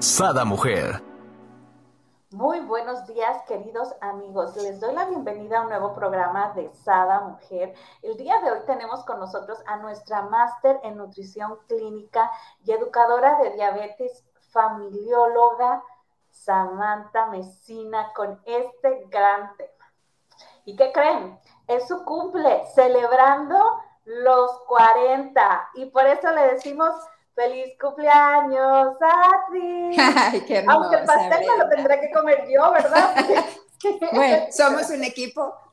Sada Mujer. Muy buenos días, queridos amigos. Les doy la bienvenida a un nuevo programa de Sada Mujer. El día de hoy tenemos con nosotros a nuestra máster en nutrición clínica y educadora de diabetes, familióloga Samantha Mesina, con este gran tema. ¿Y qué creen? Es su cumple, celebrando los 40. Y por eso le decimos feliz cumpleaños a ti. Ay, qué hermosa, Aunque el pastel me lo tendré que comer yo, ¿verdad? bueno, somos un equipo.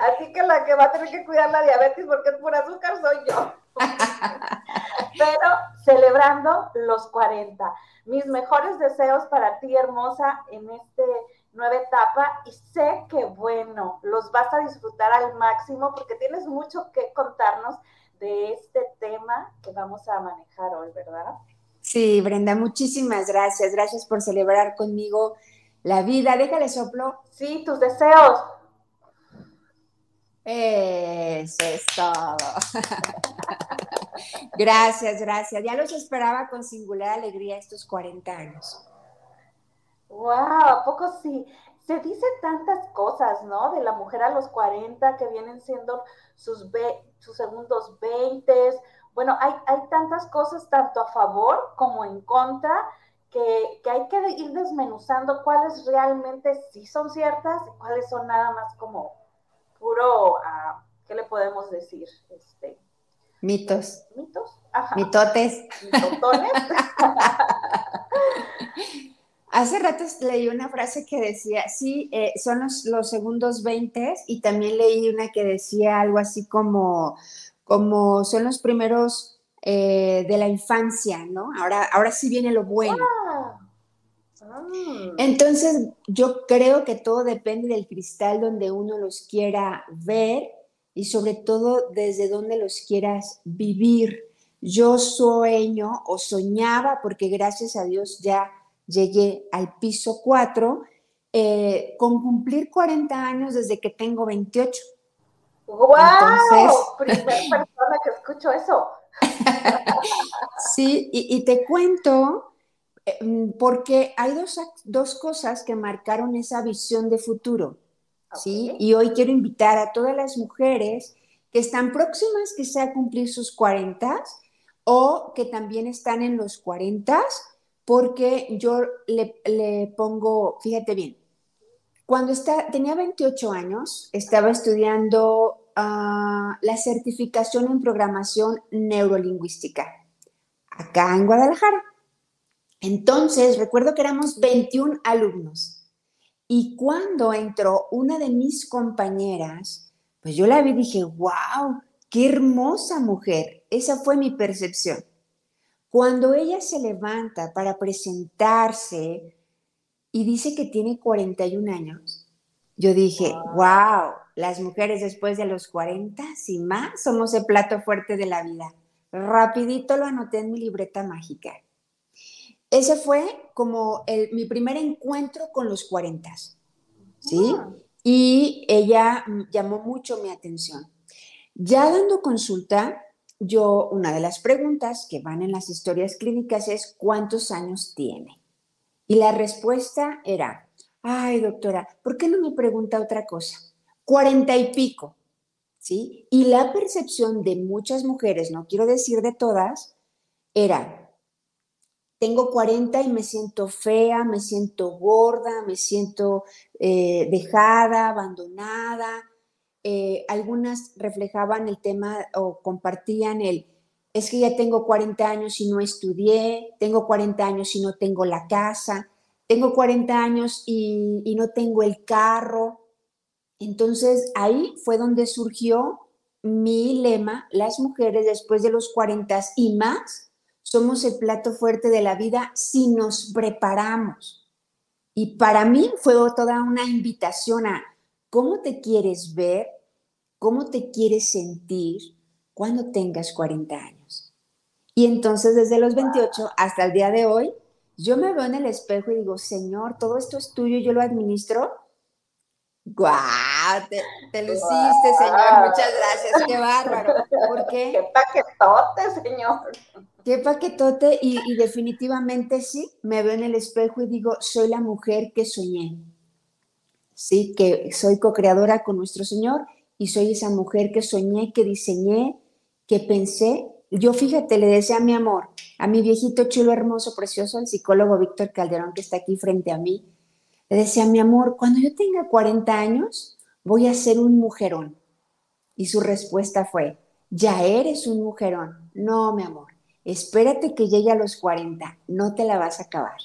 Así que la que va a tener que cuidar la diabetes porque es por azúcar soy yo. Pero celebrando los 40. Mis mejores deseos para ti, hermosa, en este nueva etapa y sé que, bueno, los vas a disfrutar al máximo porque tienes mucho que contarnos de este tema que vamos a manejar hoy, ¿verdad? Sí, Brenda, muchísimas gracias. Gracias por celebrar conmigo la vida. Déjale soplo. Sí, tus deseos. Eso es todo. gracias, gracias. Ya los esperaba con singular alegría estos 40 años. Wow, ¿a poco sí? Se dicen tantas cosas, ¿no? De la mujer a los 40 que vienen siendo sus, sus segundos 20. Bueno, hay, hay tantas cosas tanto a favor como en contra que, que, hay que ir desmenuzando cuáles realmente sí son ciertas y cuáles son nada más como puro, uh, ¿qué le podemos decir? Este, mitos. Mitos. Ajá. Mitotes. Mitotones. Hace rato leí una frase que decía, sí, eh, son los, los, segundos 20 y también leí una que decía algo así como, como son los primeros eh, de la infancia, ¿no? Ahora, ahora sí viene lo bueno. Ah. Ah. Entonces, yo creo que todo depende del cristal donde uno los quiera ver y sobre todo desde donde los quieras vivir. Yo sueño o soñaba, porque gracias a Dios ya llegué al piso 4 eh, con cumplir 40 años desde que tengo 28. ¡Wow! Entonces, Primera persona que escucho eso. sí, y, y, te cuento, eh, porque hay dos, dos, cosas que marcaron esa visión de futuro. ¿sí? Y hoy quiero invitar a todas las mujeres que están próximas quizá a cumplir sus 40 o que también están en los 40 porque yo le, pongo, fíjate bien, cuando tenía 28 años, estaba estudiando uh, la certificación en programación neurolingüística, acá en Guadalajara. Entonces, recuerdo que éramos 21 alumnos. Y cuando entró una de mis compañeras, pues yo la vi y dije, wow, qué hermosa mujer. Esa fue mi percepción. Cuando ella se levanta para presentarse y dice que tiene 41 años, yo dije, wow, las mujeres después de los 40 y más somos el plato fuerte de la vida. Rapidito lo anoté en mi libreta mágica. Ese fue como el, mi primer encuentro con los 40, ¿sí? Y ella llamó mucho mi atención. Ya dando consulta, yo, una de las preguntas que van en las historias clínicas es, ¿cuántos años tiene? Y la respuesta era, ay doctora, ¿por qué no me pregunta otra cosa? Cuarenta y pico, ¿sí? Y la percepción de muchas mujeres, no quiero decir de todas, era, tengo 40 y me siento fea, me siento gorda, me siento eh, dejada, abandonada, eh, algunas reflejaban el tema o compartían el, es que ya tengo 40 años y no estudié, tengo 40 años y no tengo la casa, tengo 40 años y, y no tengo el carro. Entonces ahí fue donde surgió mi lema, las mujeres después de los 40 y más somos el plato fuerte de la vida si nos preparamos. Y para mí fue toda una invitación a cómo te quieres ver, cómo te quieres sentir cuando tengas 40 años. Y entonces desde los 28 hasta el día de hoy, yo me veo en el espejo y digo, Señor, todo esto es tuyo, yo lo administro. ¡Guau! Te, te luciste, Señor, muchas gracias, qué bárbaro. ¿Por qué? ¡Qué paquetote, Señor! Qué paquetote, y, y definitivamente sí, me veo en el espejo y digo, soy la mujer que soñé. Sí, que soy co-creadora con nuestro Señor y soy esa mujer que soñé, que diseñé, que pensé. Yo fíjate, le decía a mi amor, a mi viejito chulo, hermoso, precioso, el psicólogo Víctor Calderón, que está aquí frente a mí, le decía, mi amor, cuando yo tenga 40 años, voy a ser un mujerón. Y su respuesta fue, ya eres un mujerón. No, mi amor, espérate que llegue a los 40, no te la vas a acabar.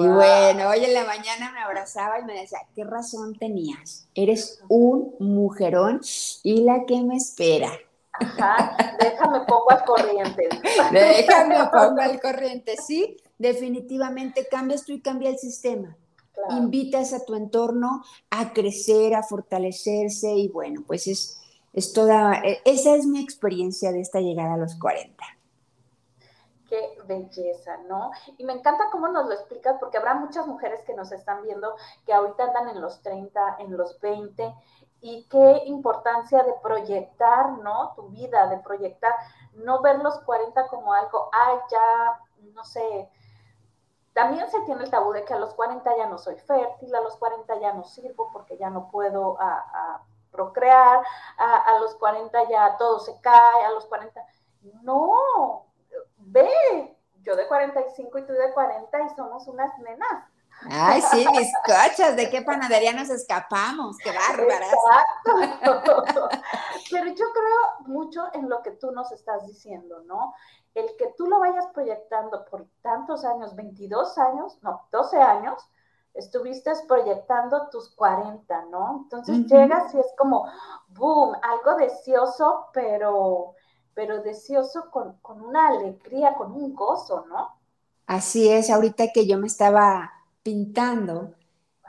Y bueno, hoy en la mañana me abrazaba y me decía, ¿qué razón tenías? Eres un mujerón y la que me espera. Ajá, déjame pongo al corriente. Déjame pongo al corriente, sí. Definitivamente cambias tú y cambia el sistema. Invitas a tu entorno a crecer, a fortalecerse y bueno, pues es, es toda, e, esa es mi experiencia de esta llegada a los 40 qué belleza, ¿no? Y me encanta cómo nos lo explicas, porque habrá muchas mujeres que nos están viendo que ahorita andan en los 30, en los 20, y qué importancia de proyectar, ¿no? Tu vida, de proyectar, no ver los 40 como algo, ay, ya, no sé. También se tiene el tabú de que a los 40 ya no soy fértil, a los 40 ya no sirvo porque ya no puedo procrear, a, a los 40 ya todo se cae, a los 40... No, ve, yo de 45 y tú de 40 y somos unas nenas. Ay, sí, mis cochas, ¿de qué panadería nos escapamos? ¡Qué bárbaras! Exacto. Pero yo creo mucho en lo que tú nos estás diciendo, ¿no? El que tú lo vayas proyectando por tantos años, 22 años, no, 12 años, estuviste proyectando tus 40, ¿no? Entonces llegas y es como, boom, algo deseoso, pero pero deseoso con, una alegría, con un gozo, ¿no? Así es, ahorita que yo me estaba pintando,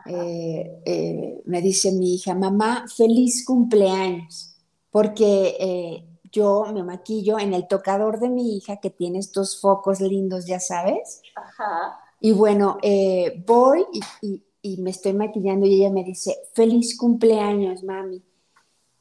eh, eh, me dice mi hija, mamá, feliz cumpleaños, porque eh, yo me maquillo en el tocador de mi hija que tiene estos focos lindos, ya sabes. Ajá. Y bueno, voy y, y, me estoy maquillando y ella me dice, feliz cumpleaños, mami.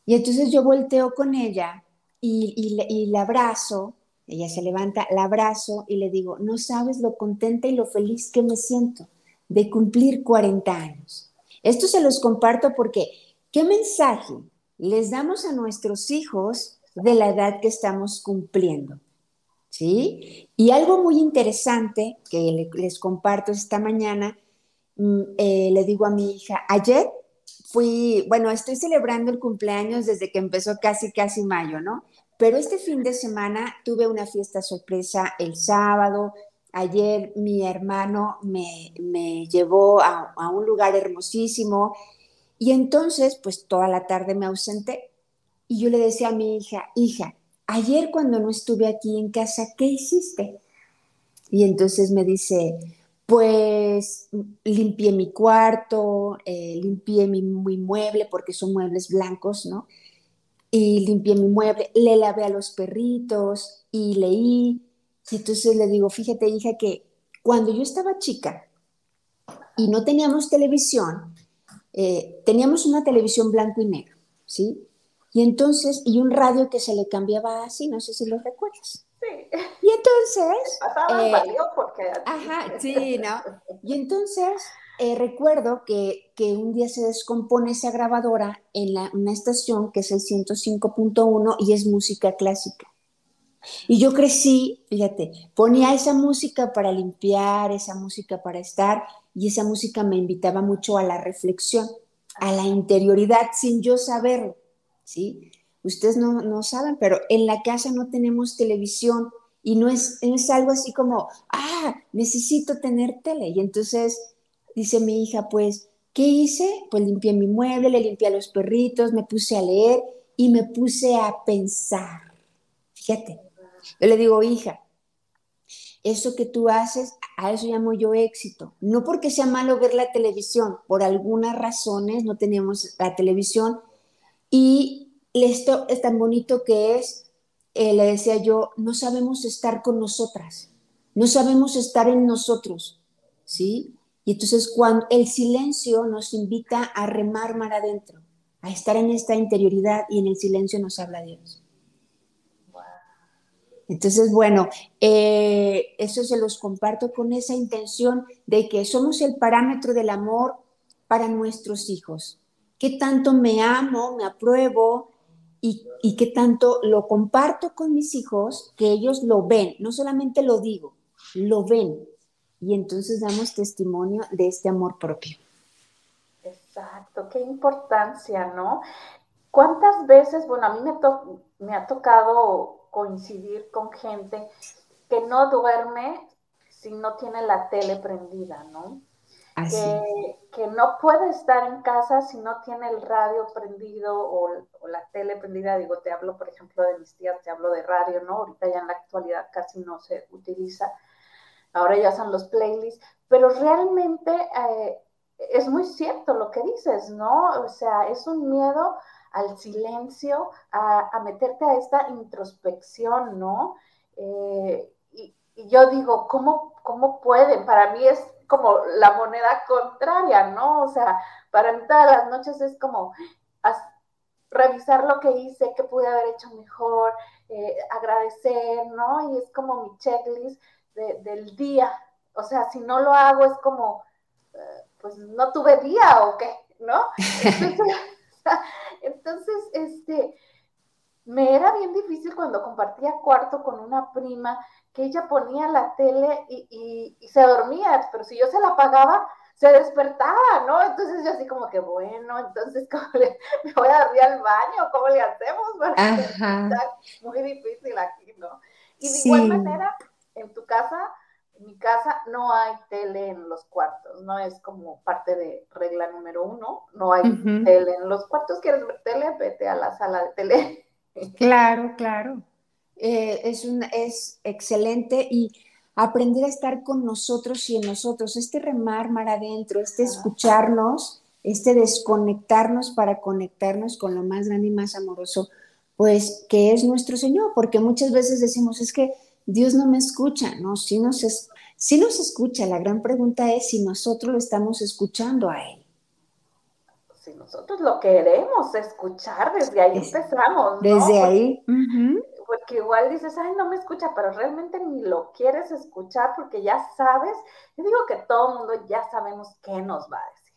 Y entonces yo volteo con ella y, la abrazo, ella se levanta, la abrazo y le digo, no sabes lo contenta y lo feliz que me siento de cumplir 40 años. Esto se los comparto porque, ¿qué mensaje les damos a nuestros hijos de la edad que estamos cumpliendo? ¿Sí? Y algo muy interesante que les comparto esta mañana, mm, eh, le digo a mi hija, ayer fui, bueno, estoy celebrando el cumpleaños desde que empezó casi, casi mayo, ¿no? Pero este fin de semana tuve una fiesta sorpresa el sábado. Ayer mi hermano me, llevó a, a, un lugar hermosísimo y entonces pues toda la tarde me ausenté y yo le decía a mi hija, hija, ayer cuando no estuve aquí en casa, ¿qué hiciste? Y entonces me dice, pues limpié mi cuarto, eh, limpié mi, mi, mueble porque son muebles blancos, ¿no? Y limpié mi mueble, le lavé a los perritos y leí. Y entonces le digo, fíjate hija que cuando yo estaba chica y no teníamos televisión, eh, teníamos una televisión blanco y negro, ¿sí? Y entonces, y un radio que se le cambiaba así, no sé si lo recuerdas. Sí. Y entonces... Eh, porque... Ajá, sí, ¿no? Y entonces eh, recuerdo que, un día se descompone esa grabadora en una estación que es el 105.1 y es música clásica. Y yo crecí, fíjate, ponía esa música para limpiar, esa música para estar, y esa música me invitaba mucho a la reflexión, a la interioridad, sin yo saberlo, ¿sí? Ustedes no, no saben, pero en la casa no tenemos televisión y no es, es algo así como, ah, necesito tener tele. Y entonces Dice mi hija, pues, ¿qué hice? Pues limpié mi mueble, le limpié a los perritos, me puse a leer y me puse a pensar. Fíjate, yo le digo, hija, eso que tú haces, a eso llamo yo éxito. No porque sea malo ver la televisión, por algunas razones no tenemos la televisión y esto es tan bonito que es, eh, le decía yo, no sabemos estar con nosotras, no sabemos estar en nosotros, ¿sí? Y entonces cuando el silencio nos invita a remar mar adentro, a estar en esta interioridad y en el silencio nos habla Dios. Entonces, bueno, eh, eso se los comparto con esa intención de que somos el parámetro del amor para nuestros hijos. ¿Qué tanto me amo, me apruebo y, y qué tanto lo comparto con mis hijos que ellos lo ven? No solamente lo digo, lo ven. Y entonces damos testimonio de este amor propio. Exacto, qué importancia, ¿no? ¿Cuántas veces, bueno, a mí me, me ha tocado coincidir con gente que no duerme si no tiene la tele prendida, ¿no? Que, que, no puede estar en casa si no tiene el radio prendido o, la tele prendida. Digo, te hablo, por ejemplo, de mis tías, te hablo de radio, ¿no? Ahorita ya en la actualidad casi no se utiliza. Ahora ya son los playlists, pero realmente eh, es muy cierto lo que dices, ¿no? O sea, es un miedo al silencio, a, meterte a esta introspección, ¿no? Eh, y, yo digo, ¿cómo, ¿cómo pueden? Para mí es como la moneda contraria, ¿no? O sea, para mí todas las noches es como revisar lo que hice, qué pude haber hecho mejor, eh, agradecer, ¿no? Y es como mi checklist del día. O sea, si no lo hago es como, eh, pues no tuve día o qué, ¿no? Entonces, este, me era bien difícil cuando compartía cuarto con una prima que ella ponía la tele y, se dormía, pero si yo se la apagaba, se despertaba, ¿no? Entonces yo así como que, bueno, entonces ¿cómo le, me voy a dormir al baño, ¿cómo le hacemos? muy difícil aquí, ¿no? Y de igual manera, en tu casa, en mi casa no hay tele en los cuartos, no es como parte de regla número uno, no hay tele en los cuartos. ¿Quieres ver tele? Vete a la sala de tele. Claro, claro. Eh, es, un, es excelente y aprender a estar con nosotros y en nosotros, este remar mar adentro, este escucharnos, este desconectarnos para conectarnos con lo más grande y más amoroso, pues que es nuestro Señor, porque muchas veces decimos, es que Dios no me escucha, ¿no? Si nos, es, nos escucha, la gran pregunta es si nosotros lo estamos escuchando a Él. Si nosotros lo queremos escuchar, desde ahí empezamos, ¿no? Desde ahí. Porque igual dices, ay, no me escucha, pero realmente ni lo quieres escuchar porque ya sabes, yo digo que todo el mundo ya sabemos qué nos va a decir.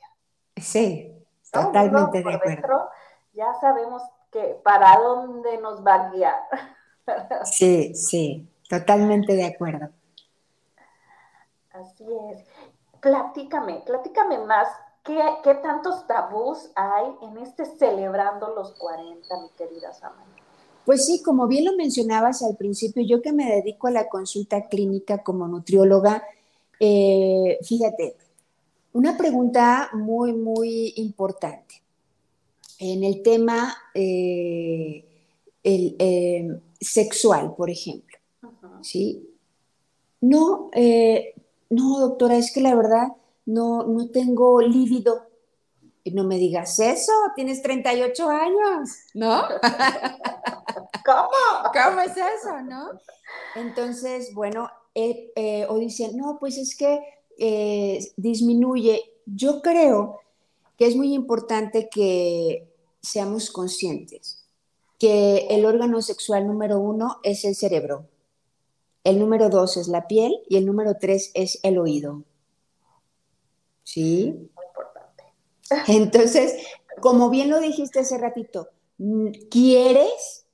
Sí, totalmente de acuerdo. ya sabemos que para dónde nos va a guiar. Sí, sí. Totalmente de acuerdo. Así es. Platícame, platícame más. ¿Qué, tantos tabús hay en este celebrando los 40, mi querida Samantha? Pues sí, como bien lo mencionabas al principio, yo que me dedico a la consulta clínica como nutrióloga, eh, fíjate, una pregunta muy, muy importante. En el tema eh, eh, sexual, por ejemplo. ¿Sí? No, eh, no, doctora, es que la verdad no, no tengo lívido. Y no me digas eso, tienes 38 años, ¿no? ¿Cómo? ¿Cómo es eso, no? Entonces, bueno, eh, eh, o dicen, no, pues es que disminuye. Yo creo que es muy importante que seamos conscientes que el órgano sexual número uno es el cerebro el número dos es la piel y el número tres es el oído. ¿Sí? Muy importante. Entonces, como bien lo dijiste hace ratito, mm, ¿quieres?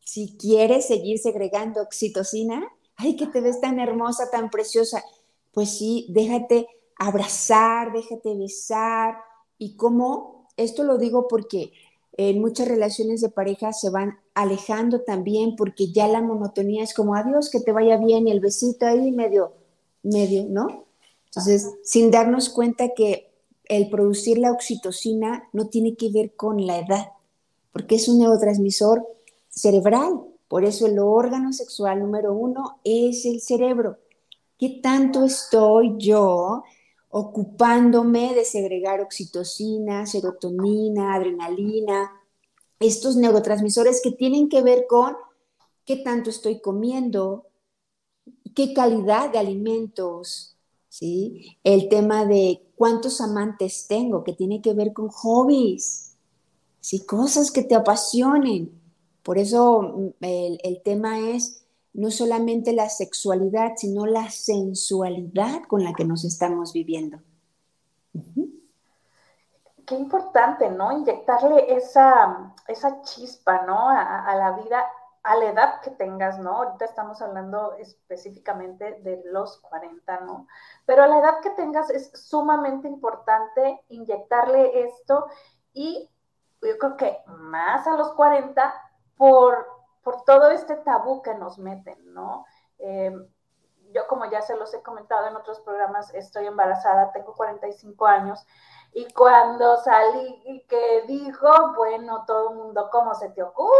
Si quieres seguir segregando oxitocina, ay, que te ves tan hermosa, tan preciosa, pues sí, déjate abrazar, déjate besar. Y como, esto lo digo porque en muchas relaciones de pareja se van alejando también porque ya la monotonía es como adiós, que te vaya bien y el besito ahí medio, medio, ¿no? Entonces, sin darnos cuenta que el producir la oxitocina no tiene que ver con la edad, porque es un neurotransmisor cerebral, Por eso el órgano sexual número uno es el cerebro. ¿Qué tanto estoy yo ocupándome de segregar oxitocina, serotonina, adrenalina, estos neurotransmisores que tienen que ver con qué tanto estoy comiendo, qué calidad de alimentos, ¿sí? El tema de cuántos amantes tengo, que tiene que ver con hobbies, ¿sí? Cosas que te apasionen. Por eso mm, el, tema es no solamente la sexualidad, sino la sensualidad con la que nos estamos viviendo. Qué importante, ¿no? Inyectarle esa, esa chispa, ¿no? a, la vida a la edad que tengas, ¿no? Ahorita estamos hablando específicamente de los 40, ¿no? Pero a la edad que tengas es sumamente importante inyectarle esto y yo creo que más a los 40 por, por todo este tabú que nos meten, ¿no? Em, yo como ya se los he comentado en otros programas, estoy embarazada, tengo 45 años y cuando salí y que dijo, bueno, todo el mundo, ¿cómo se te ocurre?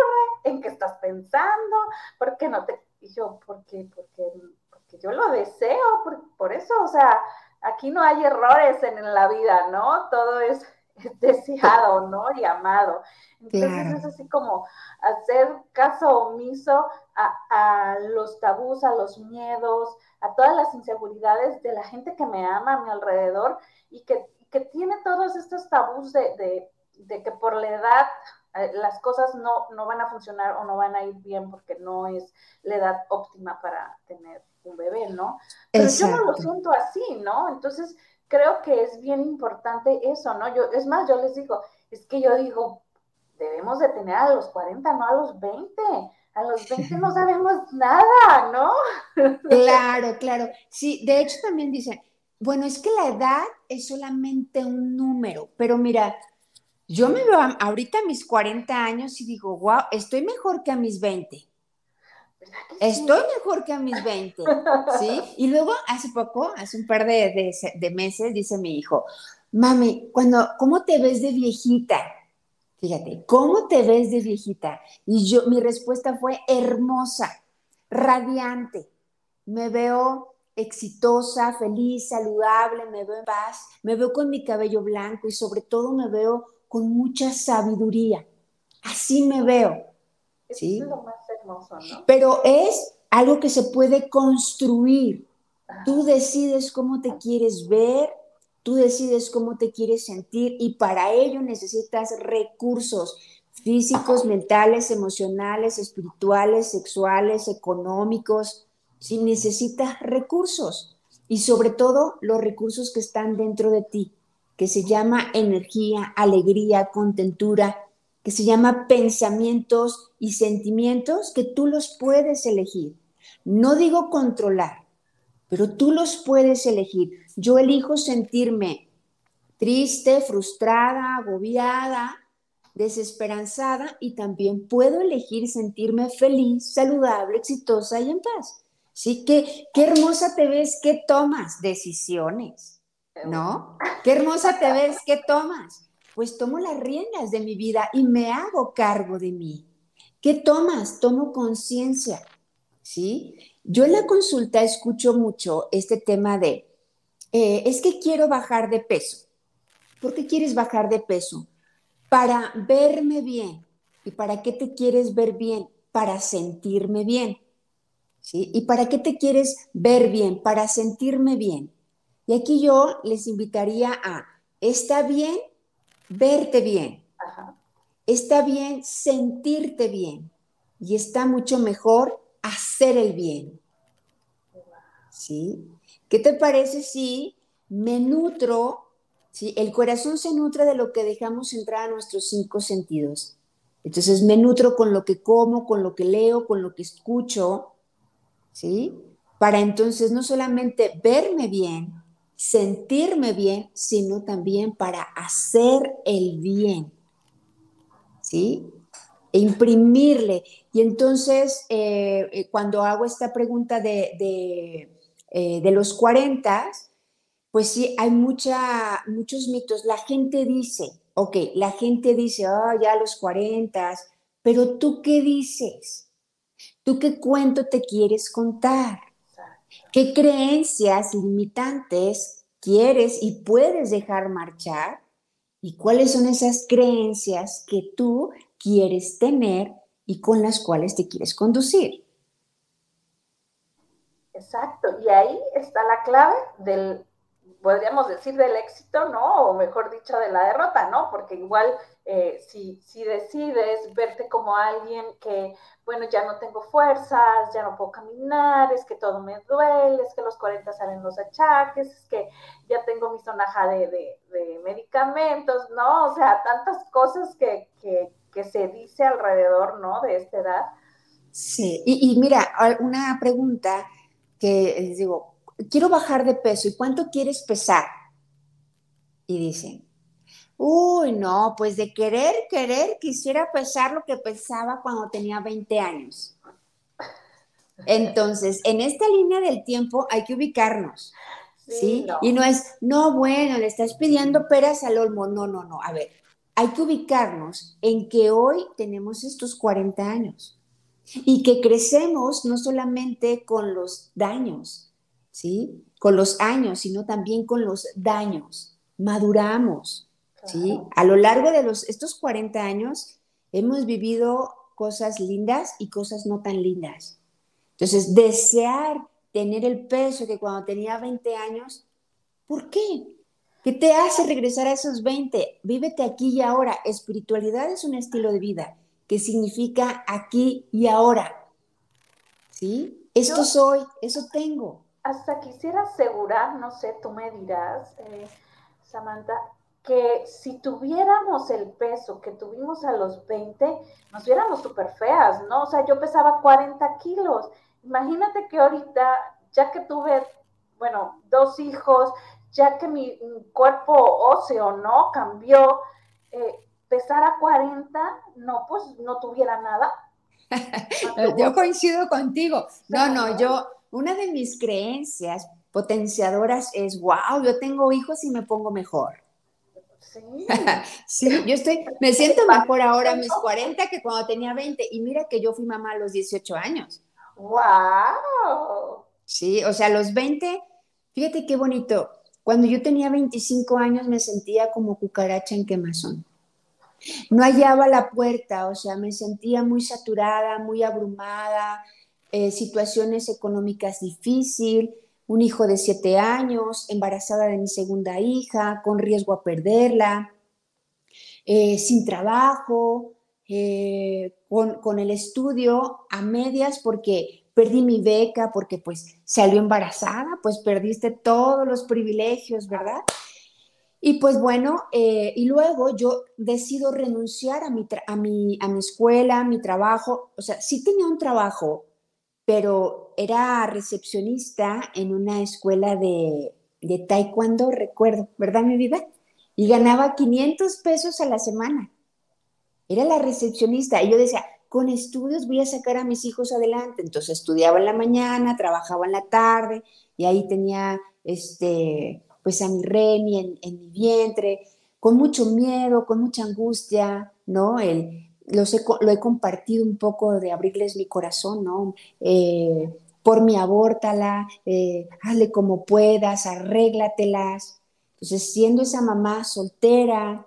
¿En qué estás pensando? ¿Por qué no te...? Y yo, ¿por qué? Porque, porque yo lo deseo, por, eso, o sea, aquí no hay errores en, la vida, ¿no? Todo es, deseado, ¿no? Y amado. Entonces es así como hacer caso omiso a, a, los tabús, a los miedos, a todas las inseguridades de la gente que me ama a mi alrededor y que que tiene todos estos tabús de, que por la edad eh, las cosas no, no, van a funcionar o no van a ir bien porque no es la edad óptima para tener un bebé, ¿no? Pero yo no lo siento así, ¿no? Entonces creo que es bien importante eso, ¿no? Yo, es más, yo les digo, es que yo digo, debemos de tener a los 40, no a los 20. A los 20 no sabemos nada, ¿no? Claro, claro. Sí, de hecho también dicen, bueno, es que la edad es solamente un número, pero mira, yo me veo ahorita a mis 40 años y digo, wow, estoy mejor que a mis 20. Estoy mejor que a mis 20, ¿sí? Y luego hace poco, hace un par de, meses, dice mi hijo, mami, cuando, ¿cómo te ves de viejita? Fíjate, ¿cómo te ves de viejita? Y yo, mi respuesta fue hermosa, radiante. Me veo exitosa, feliz, saludable, me veo en paz, me veo con mi cabello blanco y sobre todo me veo con mucha sabiduría. Así me veo. ¿sí? Es lo más hermoso, ¿no? Pero es algo que se puede construir. Tú decides cómo te quieres ver, tú decides cómo te quieres sentir y para ello necesitas recursos físicos, mentales, emocionales, espirituales, sexuales, económicos, si necesitas recursos y sobre todo los recursos que están dentro de ti, que se llama energía, alegría, contentura, que se llama pensamientos y sentimientos que tú los puedes elegir. No digo controlar, pero tú los puedes elegir. Yo elijo sentirme triste, frustrada, agobiada, desesperanzada y también puedo elegir sentirme feliz, saludable, exitosa y en paz. Sí, qué, qué hermosa te ves, qué tomas decisiones, ¿no? Qué hermosa te ves, qué tomas. Pues tomo las riendas de mi vida y me hago cargo de mí. ¿Qué tomas? Tomo conciencia, ¿sí? Yo en la consulta escucho mucho este tema de, eh, es que quiero bajar de peso. ¿Por qué quieres bajar de peso? Para verme bien. ¿Y para qué te quieres ver bien? Para sentirme bien. ¿Y para qué te quieres ver bien? Para sentirme bien. Y aquí yo les invitaría a, está bien verte bien, está bien sentirte bien y está mucho mejor hacer el bien. ¿Sí? ¿Qué te parece si me nutro? ¿sí? El corazón se nutre de lo que dejamos entrar a nuestros cinco sentidos. Entonces me nutro con lo que como, con lo que leo, con lo que escucho, ¿sí? Para entonces no solamente verme bien, sentirme bien, sino también para hacer el bien, ¿sí? E imprimirle. Y entonces, eh, eh, cuando hago esta pregunta de, de, eh, los 40, pues sí, hay mucha, muchos mitos. La gente dice, ok, la gente dice, ah, ya los 40, pero tú qué dices? ¿Tú qué cuento te quieres contar? ¿Qué creencias limitantes quieres y puedes dejar marchar? ¿Y cuáles son esas creencias que tú quieres tener y con las cuales te quieres conducir? Exacto, y ahí está la clave del, podríamos decir, del éxito, ¿no? O mejor dicho, de la derrota, ¿no? Porque igual eh, si, decides verte como alguien que, bueno, ya no tengo fuerzas, ya no puedo caminar, es que todo me duele, es que los 40 salen los achaques, es que ya tengo mi sonaja de, de, medicamentos, ¿no? O sea, tantas cosas que, que, que, se dice alrededor, ¿no? De esta edad. Sí, y, y mira, una pregunta que les digo, quiero bajar de peso, ¿y cuánto quieres pesar? Y dicen, uy, no, pues de querer, querer, quisiera pesar lo que pesaba cuando tenía 20 años. Entonces, en esta línea del tiempo hay que ubicarnos. ¿Sí? Y no es, no, bueno, le estás pidiendo peras al olmo. No, no, no. A ver, hay que ubicarnos en que hoy tenemos estos 40 años y que crecemos no solamente con los daños, ¿sí? Con los años, sino también con los daños. Maduramos, ¿sí? A lo largo de los, estos 40 años hemos vivido cosas lindas y cosas no tan lindas. Entonces, desear tener el peso que cuando tenía 20 años, ¿por qué? ¿Qué te hace regresar a esos 20? Vívete aquí y ahora. Espiritualidad es un estilo de vida que significa aquí y ahora. ¿Sí? Esto soy, eso tengo. Hasta quisiera asegurar, no sé, tú me dirás, eh, Samantha, que si tuviéramos el peso que tuvimos a los 20, nos viéramos súper feas, ¿no? O sea, yo pesaba 40 kilos. Imagínate que ahorita, ya que tuve, bueno, dos hijos, ya que mi cuerpo óseo, ¿no? Cambió, eh, pesar a 40, no, pues no tuviera nada. yo coincido contigo. No, no, yo, una de mis creencias potenciadoras es, wow, yo tengo hijos y me pongo mejor. Sí. sí, yo estoy, me siento mejor ahora a mis 40 que cuando tenía 20. Y mira que yo fui mamá a los 18 años. ¡Wow! Sí, o sea, a los 20, fíjate qué bonito. Cuando yo tenía 25 años me sentía como cucaracha en quemazón. No hallaba la puerta, o sea, me sentía muy saturada, muy abrumada, eh, situaciones económicas difíciles, un hijo de siete años, embarazada de mi segunda hija, con riesgo a perderla, eh, sin trabajo, eh, con, con, el estudio a medias porque perdí mi beca, porque pues salió embarazada, pues perdiste todos los privilegios, ¿verdad? Y pues bueno, eh, y luego yo decido renunciar a mi, a, mi, a mi escuela, a mi trabajo. O sea, sí tenía un trabajo, pero era recepcionista en una escuela de, de taekwondo, recuerdo, ¿verdad, mi vida? Y ganaba 500 pesos a la semana. Era la recepcionista. Y yo decía, con estudios voy a sacar a mis hijos adelante. Entonces estudiaba en la mañana, trabajaba en la tarde y ahí tenía este pues a mi Reni en, mi vientre, con mucho miedo, con mucha angustia, ¿no? El, lo he compartido un poco de abrirles mi corazón, ¿no? Eh, por mi abórtala, eh, hazle como puedas, arréglatelas. Entonces, siendo esa mamá soltera,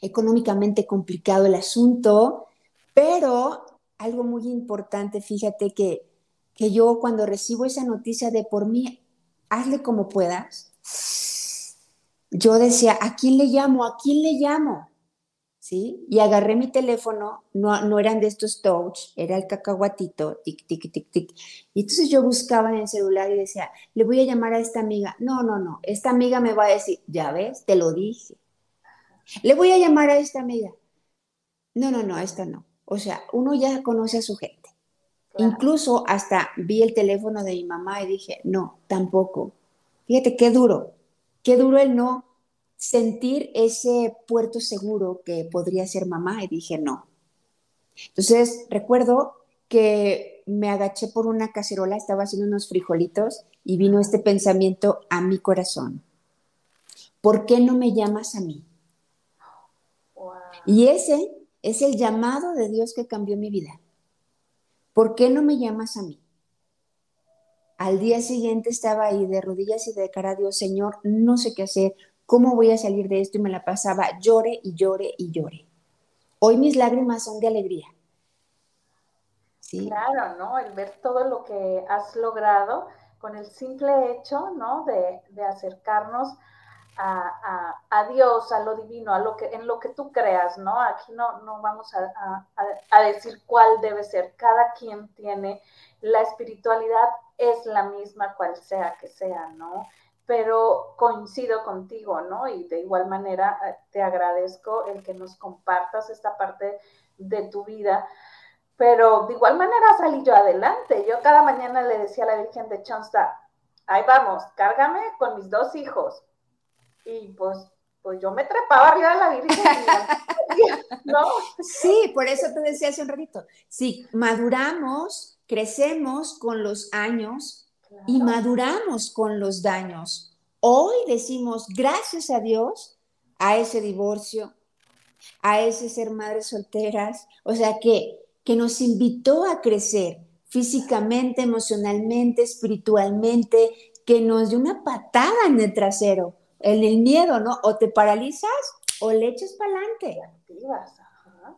económicamente complicado el asunto, pero algo muy importante, fíjate que, que yo cuando recibo esa noticia de por mí, hazle como puedas, yo decía, ¿a quién le llamo? ¿A quién le llamo? ¿Sí? Y agarré mi teléfono, no, no eran de estos touch, era el cacahuatito, tic, tic, tic, tic. Y entonces yo buscaba en el celular y decía, le voy a llamar a esta amiga. No, no, no, esta amiga me va a decir, ya ves, te lo dije. Le voy a llamar a esta amiga. No, no, no, esta no. O sea, uno ya conoce a su gente. Incluso hasta vi el teléfono de mi mamá y dije, no, tampoco. Fíjate qué duro, qué duro el no sentir ese puerto seguro que podría ser mamá y dije no. Entonces recuerdo que me agaché por una cacerola, estaba haciendo unos frijolitos y vino este pensamiento a mi corazón. ¿Por qué no me llamas a mí? Y ese es el llamado de Dios que cambió mi vida. ¿por qué no me llamas a mí? Al día siguiente estaba ahí de rodillas y de cara a Dios, Señor, no sé qué hacer, cómo voy a salir de esto y me la pasaba llore y llore y llore. Hoy mis lágrimas son de alegría. ¿Sí? Claro, ¿no? El ver todo lo que has logrado con el simple hecho, ¿no? De, acercarnos a, Dios, a lo divino, a lo que, en lo que tú creas, ¿no? Aquí no, no vamos a, a decir cuál debe ser. Cada quien tiene la espiritualidad es la misma cual sea que sea, ¿no? Pero coincido contigo, ¿no? Y de igual manera eh, te agradezco el que nos compartas esta parte de tu vida. Pero de igual manera salí yo adelante. Yo cada mañana le decía a la Virgen de Chonsta, ahí vamos, cárgame con mis dos hijos. Y pues, pues yo me trepaba arriba de la Virgen. ¿no? Sí, por eso te decía hace un ratito. Sí, maduramos crecemos con los años y maduramos con los daños. Hoy decimos gracias a Dios a ese divorcio, a ese ser madres solteras, o sea que, que nos invitó a crecer físicamente, emocionalmente, espiritualmente, que nos dio una patada en el trasero, en el miedo, ¿no? O te paralizas o le echas para adelante.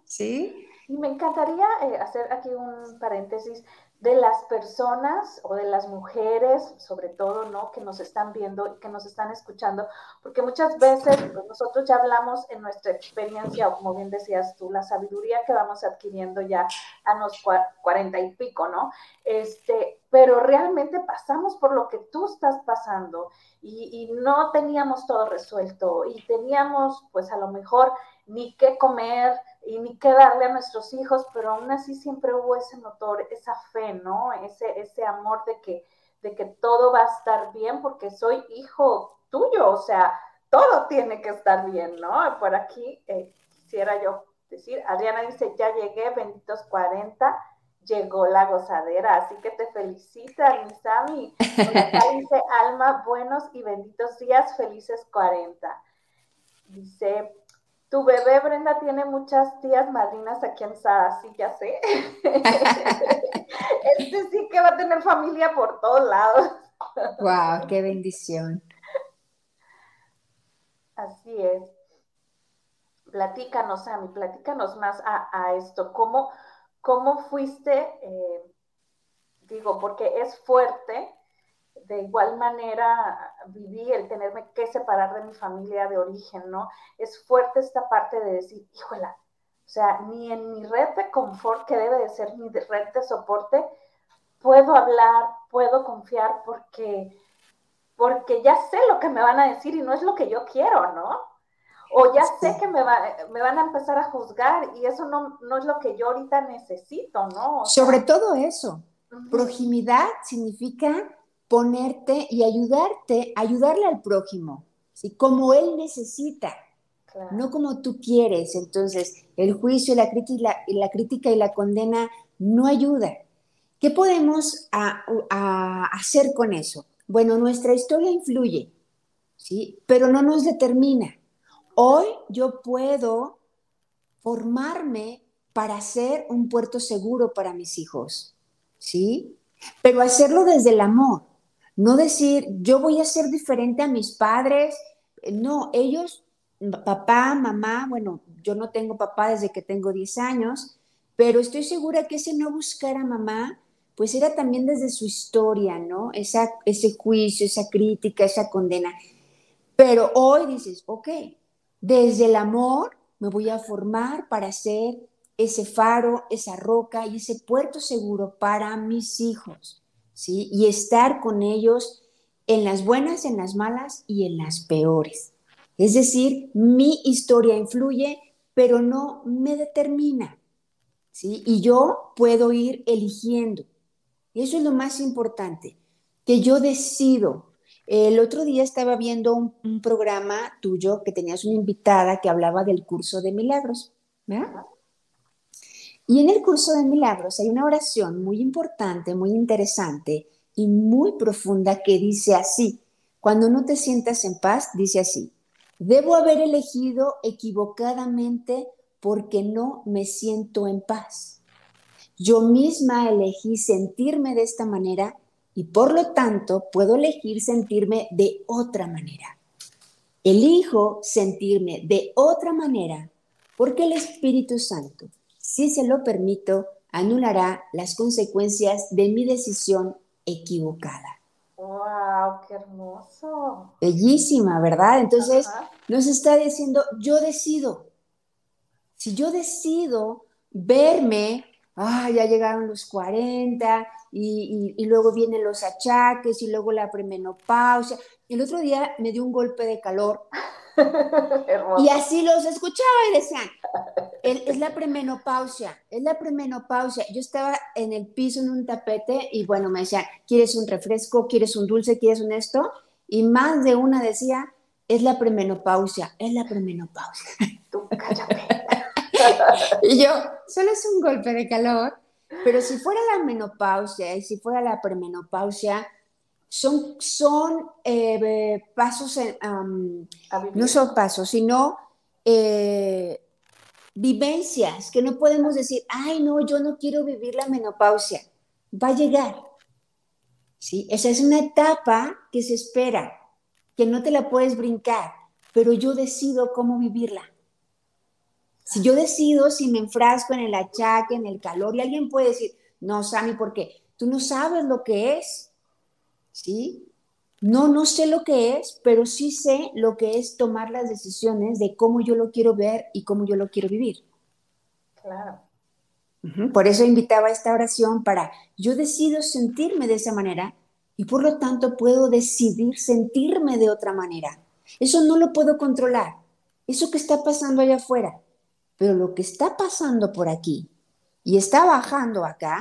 Sí. Y me encantaría eh, hacer aquí un paréntesis de las personas o de las mujeres, sobre todo, ¿no? Que nos están viendo y que nos están escuchando, porque muchas veces pues, nosotros ya hablamos en nuestra experiencia, o como bien decías tú, la sabiduría que vamos adquiriendo ya a los cuarenta y pico, ¿no? Este, pero realmente pasamos por lo que tú estás pasando y, y no teníamos todo resuelto y teníamos, pues a lo mejor, ni qué comer, y ni qué darle a nuestros hijos, pero aún así siempre hubo ese motor, esa fe, ¿no? Ese, ese amor de que, de que todo va a estar bien porque soy hijo tuyo, o sea, todo tiene que estar bien, ¿no? Por aquí eh, quisiera yo decir, Adriana dice, ya llegué, benditos 40, llegó la gozadera, así que te felicita, mi Sami. Dice, Alma, buenos y benditos días, felices 40. Dice, tu bebé, Brenda, tiene muchas tías madrinas aquí en Sada, sí, ya sé. este sí que va a tener familia por todos lados. ¡Wow! ¡Qué bendición! Así es. Platícanos, Sammy, platícanos más a, esto. ¿Cómo, ¿Cómo fuiste? Eh, digo, porque es fuerte de igual manera viví el tenerme que separar de mi familia de origen, ¿no? Es fuerte esta parte de decir, híjola, o sea, ni en mi red de confort, que debe de ser mi red de soporte, puedo hablar, puedo confiar porque, porque ya sé lo que me van a decir y no es lo que yo quiero, ¿no? O ya sé que me, me van a empezar a juzgar y eso no, no es lo que yo ahorita necesito, ¿no? Sobre todo eso. Proximidad significa ponerte y ayudarte, ayudarle al prójimo, ¿sí? como él necesita, no como tú quieres. Entonces, el juicio, la crítica, la, crítica y la condena no ayuda. ¿Qué podemos hacer con eso? Bueno, nuestra historia influye, ¿sí? pero no nos determina. Hoy yo puedo formarme para ser un puerto seguro para mis hijos, ¿sí? Pero hacerlo desde el amor, no decir, yo voy a ser diferente a mis padres. No, ellos, papá, mamá, bueno, yo no tengo papá desde que tengo 10 años, pero estoy segura que ese no buscar a mamá, pues era también desde su historia, ¿no? Esa, ese juicio, esa crítica, esa condena. Pero hoy dices, ok, desde el amor me voy a formar para ser ese faro, esa roca y ese puerto seguro para mis hijos. Y estar con ellos en las buenas, en las malas y en las peores. Es decir, mi historia influye, pero no me determina, ¿sí? Y yo puedo ir eligiendo. Y eso es lo más importante, que yo decido. El otro día estaba viendo un, un programa tuyo que tenías una invitada que hablaba del curso de milagros, ¿verdad? Y en el curso de milagros hay una oración muy importante, muy interesante y muy profunda que dice así, cuando no te sientas en paz, dice así, debo haber elegido equivocadamente porque no me siento en paz. Yo misma elegí sentirme de esta manera y por lo tanto puedo elegir sentirme de otra manera. Elijo sentirme de otra manera porque el Espíritu Santo, si se lo permito, anulará las consecuencias de mi decisión equivocada. ¡Wow! ¡Qué hermoso! Bellísima, ¿verdad? Entonces nos está diciendo, yo decido. Si yo decido verme, ah, ya llegaron los 40 y, y, luego vienen los achaques y luego la premenopausia. El otro día me dio un golpe de calor y así los escuchaba y decían, es la premenopausia, es la premenopausia. Yo estaba en el piso en un tapete y bueno, me decían, ¿quieres un refresco? ¿Quieres un dulce? ¿Quieres un esto? Y más de una decía, es la premenopausia, es la premenopausia. Tú cállate. y yo, solo es un golpe de calor, pero si fuera la menopausia y si fuera la premenopausia, son, son eh, pasos, no son pasos, sino eh, vivencias que no podemos decir, ay, no, yo no quiero vivir la menopausia. Va a llegar. ¿sí? Esa es una etapa que se espera, que no te la puedes brincar, pero yo decido cómo vivirla. Si yo decido si me enfrasco en el achaque, en el calor, y alguien puede decir, no, Sammy, porque tú no sabes lo que es. ¿Sí? No, no sé lo que es, pero sí sé lo que es tomar las decisiones de cómo yo lo quiero ver y cómo yo lo quiero vivir. Claro. Por eso invitaba a esta oración para, yo decido sentirme de esa manera y por lo tanto puedo decidir sentirme de otra manera. Eso no lo puedo controlar, eso que está pasando allá afuera, pero lo que está pasando por aquí y está bajando acá,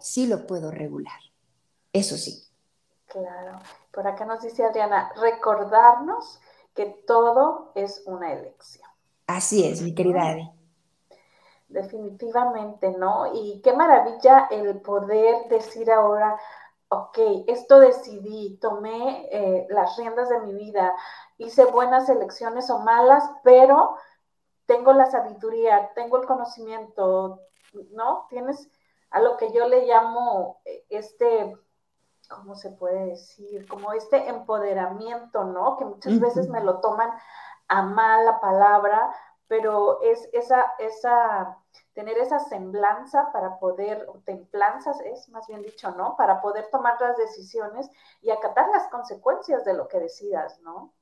sí lo puedo regular. Eso sí. Claro. Por acá nos dice Adriana, recordarnos que todo es una elección. Así es, mi querida Adi. Definitivamente, ¿no? Y qué maravilla el poder decir ahora, ok, esto decidí, tomé eh, las riendas de mi vida, hice buenas elecciones o malas, pero tengo la sabiduría, tengo el conocimiento, ¿no? Tienes a lo que yo le llamo eh, este ¿cómo se puede decir? Como este empoderamiento, ¿no? Que muchas veces me lo toman a mala palabra, pero es esa, esa, tener esa semblanza para poder, templanzas es más bien dicho, ¿no? Para poder tomar las decisiones y acatar las consecuencias de lo que decidas, ¿no?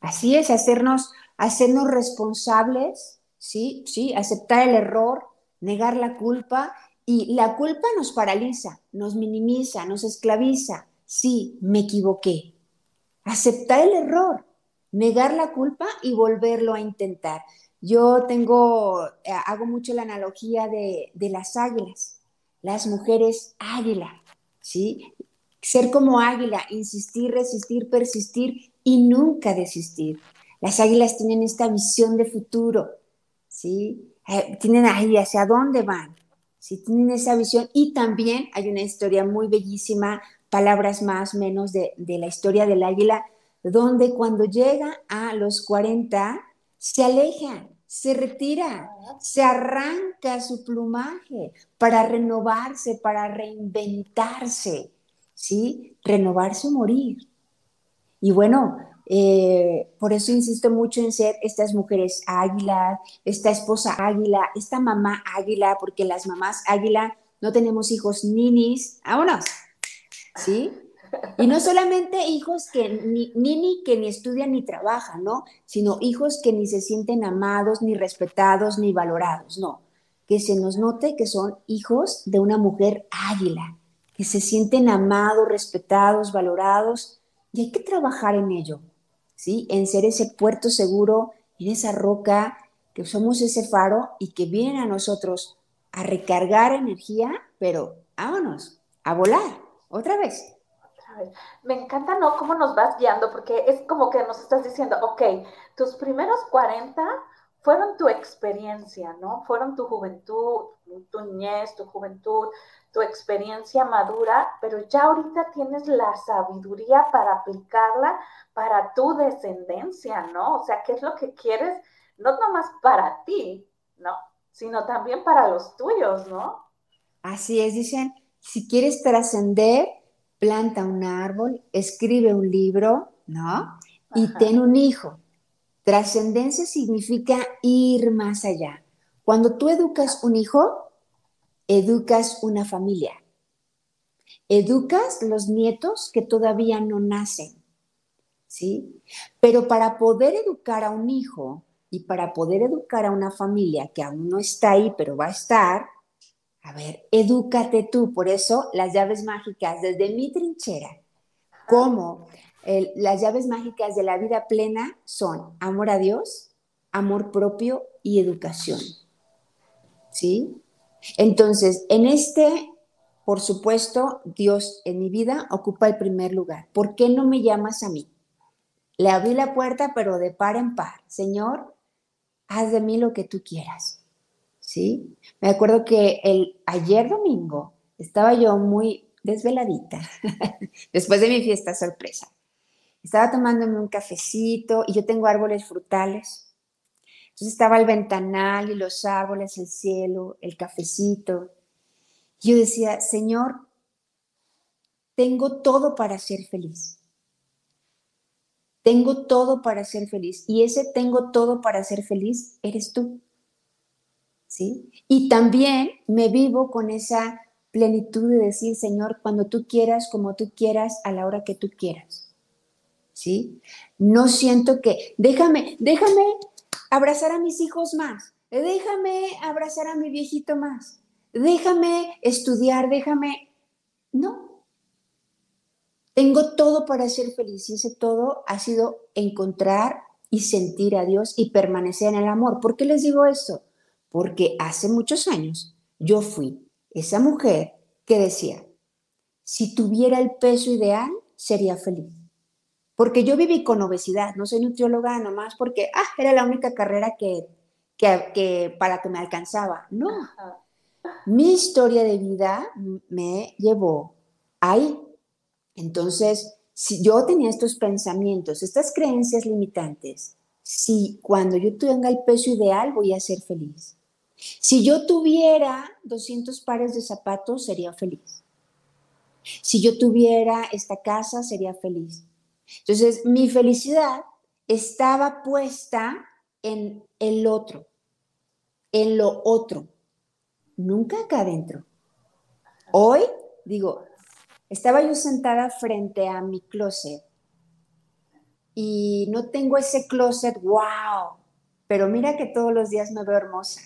Así es, hacernos, hacernos responsables, ¿sí? Sí, aceptar el error, negar la culpa y la culpa nos paraliza, nos minimiza, nos esclaviza. Sí, me equivoqué. Aceptar el error, negar la culpa y volverlo a intentar. Yo tengo, eh, hago mucho la analogía de, las águilas, las mujeres águila, ¿sí? Ser como águila, insistir, resistir, persistir y nunca desistir. Las águilas tienen esta visión de futuro, ¿sí? Eh, tienen ahí hacia dónde van si tienen esa visión. Y también hay una historia muy bellísima, palabras más menos de, de la historia del águila, donde cuando llega a los 40 se aleja, se retira, se arranca su plumaje para renovarse, para reinventarse, ¿sí? Renovarse o morir. Y bueno, eh, por eso insisto mucho en ser estas mujeres águila, esta esposa águila, esta mamá águila, porque las mamás águila no tenemos hijos ninis, vámonos, ¿sí? Y no solamente hijos que ni, ni que ni estudian ni trabajan, ¿no? Sino hijos que ni se sienten amados, ni respetados, ni valorados, no. Que se nos note que son hijos de una mujer águila, que se sienten amados, respetados, valorados, y hay que trabajar en ello. ¿Sí? En ser ese puerto seguro, en esa roca, que somos ese faro y que vienen a nosotros a recargar energía, pero vámonos, a volar, otra vez. Me encanta, ¿no? Cómo nos vas guiando, porque es como que nos estás diciendo, ok, tus primeros 40 fueron tu experiencia, ¿no? Fueron tu juventud, tu niñez, tu juventud, tu experiencia madura, pero ya ahorita tienes la sabiduría para aplicarla para tu descendencia, ¿no? O sea, ¿qué es lo que quieres? No nomás para ti, ¿no? Sino también para los tuyos, ¿no? Así es, dicen, si quieres trascender, planta un árbol, escribe un libro, ¿no? Y ten un hijo. Trascendencia significa ir más allá. Cuando tú educas un hijo, educas una familia. Educas los nietos que todavía no nacen. ¿Sí? Pero para poder educar a un hijo y para poder educar a una familia que aún no está ahí, pero va a estar, a ver, edúcate tú. Por eso las llaves mágicas, desde mi trinchera, como las llaves mágicas de la vida plena son amor a Dios, amor propio y educación. ¿Sí? Entonces, en este, por supuesto, Dios en mi vida ocupa el primer lugar. ¿Por qué no me llamas a mí? Le abrí la puerta, pero de par en par. Señor, haz de mí lo que tú quieras. ¿sí? Me acuerdo que el, ayer domingo estaba yo muy desveladita, después de mi fiesta sorpresa. Estaba tomándome un cafecito y yo tengo árboles frutales. Entonces estaba el ventanal y los árboles, el cielo, el cafecito. Yo decía, Señor, tengo todo para ser feliz. Tengo todo para ser feliz. Y ese tengo todo para ser feliz eres tú. ¿sí? Y también me vivo con esa plenitud de decir, Señor, cuando tú quieras, como tú quieras, a la hora que tú quieras, ¿sí? No siento que, déjame, déjame abrazar a mis hijos más, déjame abrazar a mi viejito más, déjame estudiar, déjame, no. Tengo todo para ser feliz y ese todo ha sido encontrar y sentir a Dios y permanecer en el amor. ¿Por qué les digo esto? porque hace muchos años yo fui esa mujer que decía, si tuviera el peso ideal, sería feliz. Porque yo viví con obesidad, no soy nutrióloga nomás porque, ah, era la única carrera que, que, para que me alcanzaba. No, mi historia de vida me llevó ahí. Entonces, si yo tenía estos pensamientos, estas creencias limitantes, si cuando yo tenga el peso ideal voy a ser feliz. Si yo tuviera 200 pares de zapatos, sería feliz. Si yo tuviera esta casa, sería feliz. Entonces, mi felicidad estaba puesta en el otro, en lo otro, nunca acá adentro. Hoy, digo, estaba yo sentada frente a mi closet y no tengo ese closet, wow, pero mira que todos los días me veo hermosa.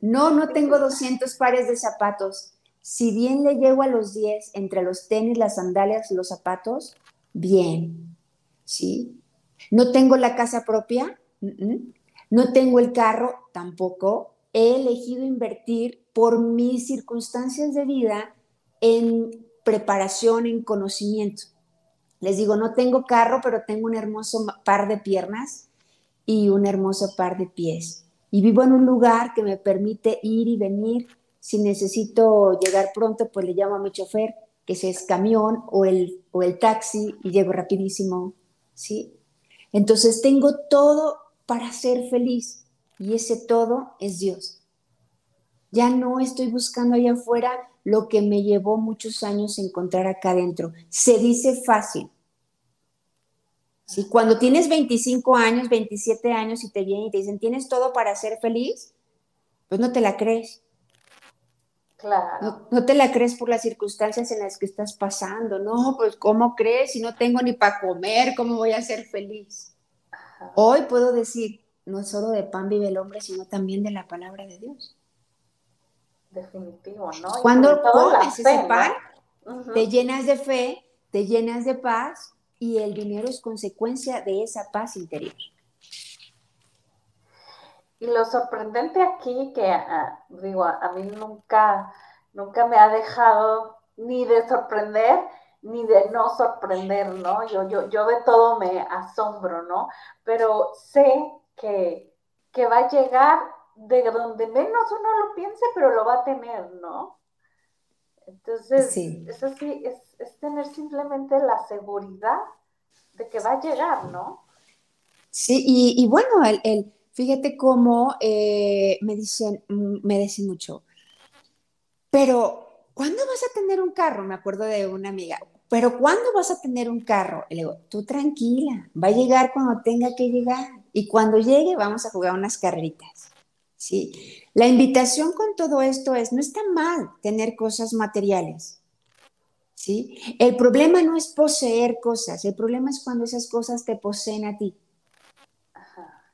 No, no tengo 200 pares de zapatos. Si bien le llego a los 10 entre los tenis, las sandalias los zapatos, bien. ¿Sí? No tengo la casa propia, no tengo el carro, tampoco. He elegido invertir por mis circunstancias de vida en preparación, en conocimiento. Les digo, no tengo carro, pero tengo un hermoso par de piernas y un hermoso par de pies y vivo en un lugar que me permite ir y venir. Si necesito llegar pronto, pues le llamo a mi chofer, que es camión o el, o el taxi y llego rapidísimo, ¿sí? Entonces tengo todo para ser feliz y ese todo es Dios. Ya no estoy buscando allá afuera lo que me llevó muchos años encontrar acá adentro. Se dice fácil, ¿sí? Cuando tienes 25 años, 27 años y te vienen y te dicen, tienes todo para ser feliz, pues no te la crees. Claro. No, te la crees por las circunstancias en las que estás pasando. No, pues ¿cómo crees si no tengo ni para comer? ¿Cómo voy a ser feliz? Hoy puedo decir, no solo de pan vive el hombre, sino también de la palabra de Dios. Definitivo, ¿no? Cuando comes ese pan, te llenas de fe, te llenas de paz y el dinero es consecuencia de esa paz interior. Y lo sorprendente aquí, que ah, digo, a mí nunca, nunca me ha dejado ni de sorprender, ni de no sorprender, ¿no? Yo, yo, yo de todo me asombro, ¿no? Pero sé que, que va a llegar de donde menos uno lo piense, pero lo va a tener, ¿no? Entonces, eso sí, es, es tener simplemente la seguridad de que va a llegar, ¿no? Sí, y, bueno, el, fíjate cómo eh, me dicen, mm, me dicen mucho, pero ¿cuándo vas a tener un carro? Me acuerdo de una amiga, pero ¿cuándo vas a tener un carro? le digo, tú tranquila, va a llegar cuando tenga que llegar. Y cuando llegue vamos a jugar unas carreritas. ¿sí? La invitación con todo esto es, no está mal tener cosas materiales. ¿sí? El problema no es poseer cosas, el problema es cuando esas cosas te poseen a ti.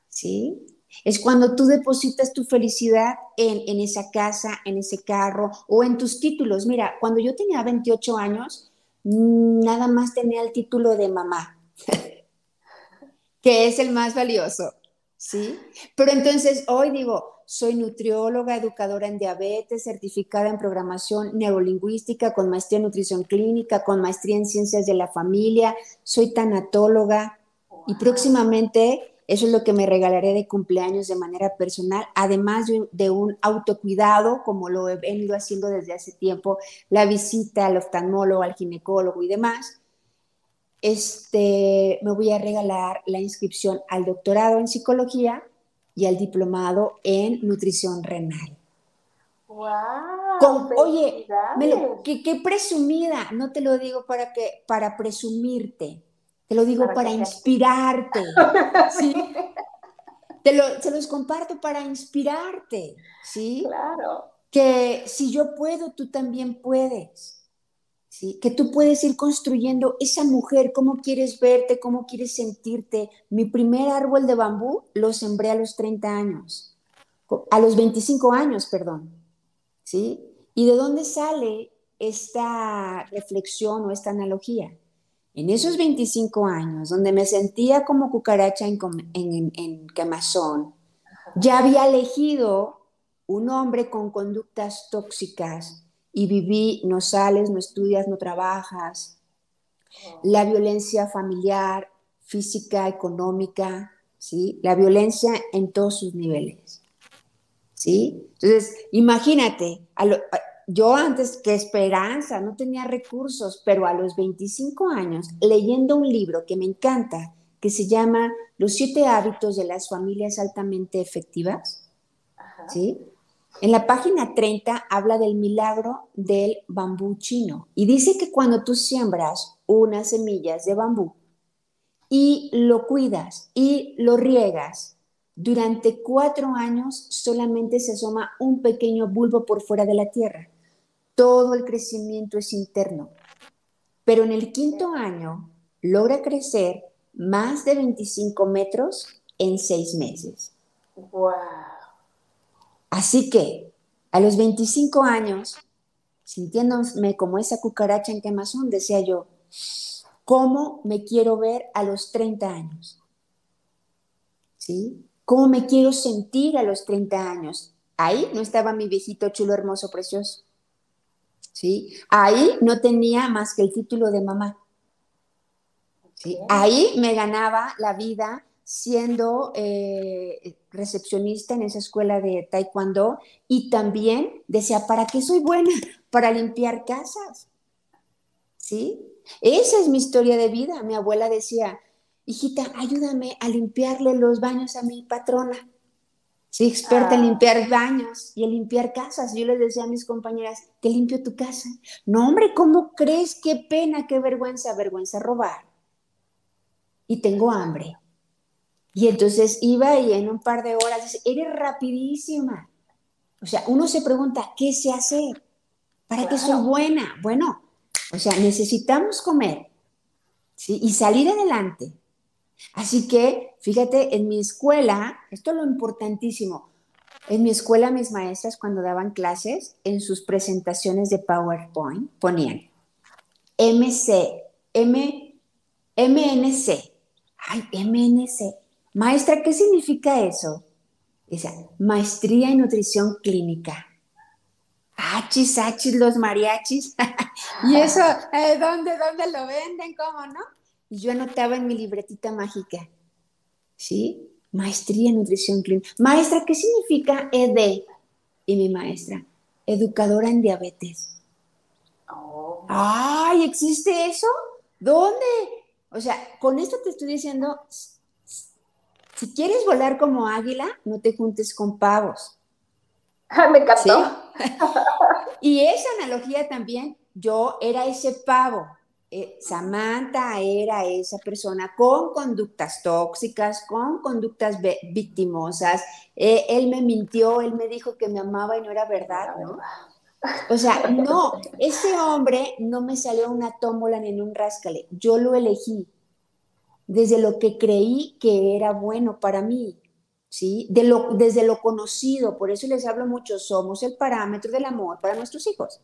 ¿sí? Es cuando tú depositas tu felicidad en, en esa casa, en ese carro o en tus títulos. Mira, cuando yo tenía 28 años, nada más tenía el título de mamá, que es el más valioso, ¿sí? Pero entonces hoy digo, soy nutrióloga, educadora en diabetes, certificada en programación neurolingüística, con maestría en nutrición clínica, con maestría en ciencias de la familia, soy tanatóloga y próximamente eso es lo que me regalaré de cumpleaños de manera personal, además de, un autocuidado, como lo he venido haciendo desde hace tiempo, la visita al oftalmólogo, al ginecólogo y demás. Este, me voy a regalar la inscripción al doctorado en psicología y al diplomado en nutrición renal. Wow, oye, qué, presumida, no te lo digo para que para presumirte, te lo digo para, inspirarte. ¿sí? Te lo, se los comparto para inspirarte, ¿sí? Claro. Que si yo puedo, tú también puedes. ¿Sí? Que tú puedes ir construyendo esa mujer, cómo quieres verte, cómo quieres sentirte. Mi primer árbol de bambú lo sembré a los 30 años, a los 25 años, perdón. ¿Sí? ¿Y de dónde sale esta reflexión o esta analogía? En esos 25 años, donde me sentía como cucaracha en, en, quemazón, ya había elegido un hombre con conductas tóxicas y viví, no sales, no estudias, no trabajas, la violencia familiar, física, económica, ¿sí? La violencia en todos sus niveles, ¿sí? Entonces, imagínate, a yo antes que esperanza, no tenía recursos, pero a los 25 años, leyendo un libro que me encanta, que se llama Los siete hábitos de las familias altamente efectivas, ¿sí? En la página 30 habla del milagro del bambú chino y dice que cuando tú siembras unas semillas de bambú y lo cuidas y lo riegas, durante cuatro años solamente se asoma un pequeño bulbo por fuera de la tierra todo el crecimiento es interno. Pero en el quinto año logra crecer más de 25 metros en seis meses. ¡Wow! Así que a los 25 años, sintiéndome como esa cucaracha en quemazón, decía yo, ¿cómo me quiero ver a los 30 años? ¿Sí? ¿Cómo me quiero sentir a los 30 años? Ahí no estaba mi viejito chulo, hermoso, precioso. ¿Sí? Ahí no tenía más que el título de mamá. Ahí me ganaba la vida siendo eh, recepcionista en esa escuela de taekwondo y también decía, ¿para qué soy buena? Para limpiar casas. ¿Sí? Esa es mi historia de vida. Mi abuela decía, hijita, ayúdame a limpiarle los baños a mi patrona. Soy experta en ah. limpiar baños y en limpiar casas. Yo les decía a mis compañeras, te limpio tu casa. No, hombre, ¿cómo crees? Qué pena, qué vergüenza, vergüenza robar. Y tengo hambre. Y entonces iba y en un par de horas dice, eres rapidísima. O sea, uno se pregunta, ¿qué sé hacer? ¿Para qué soy buena? Bueno, o sea, necesitamos comer ¿sí? y salir adelante. Así que, fíjate, en mi escuela, esto es lo importantísimo, en mi escuela mis maestras cuando daban clases, en sus presentaciones de PowerPoint ponían MC, M, MNC. Ay, MNC. Maestra, ¿qué significa eso? Dice, maestría en nutrición clínica. Achis, achis, los mariachis. ¿Y eso, eh, ¿dónde, dónde lo venden? ¿Cómo no? Y yo anotaba en mi libretita mágica, ¿sí? Maestría en nutrición clínica. Maestra, ¿qué significa ED? Y mi maestra, educadora en diabetes. Oh. ¡Ay, existe eso! ¿Dónde? O sea, con esto te estoy diciendo, si quieres volar como águila, no te juntes con pavos. Me encantó. y esa analogía también, yo era ese pavo. Eh, Samantha era esa persona con conductas tóxicas, con conductas victimosas. Eh, él me mintió, él me dijo que me amaba y no era verdad, ¿no? O sea, no, ese hombre no me salió una tómbola ni en un rascale, yo lo elegí desde lo que creí que era bueno para mí, ¿sí? Desde lo conocido, por eso les hablo mucho, somos el parámetro del amor para nuestros hijos.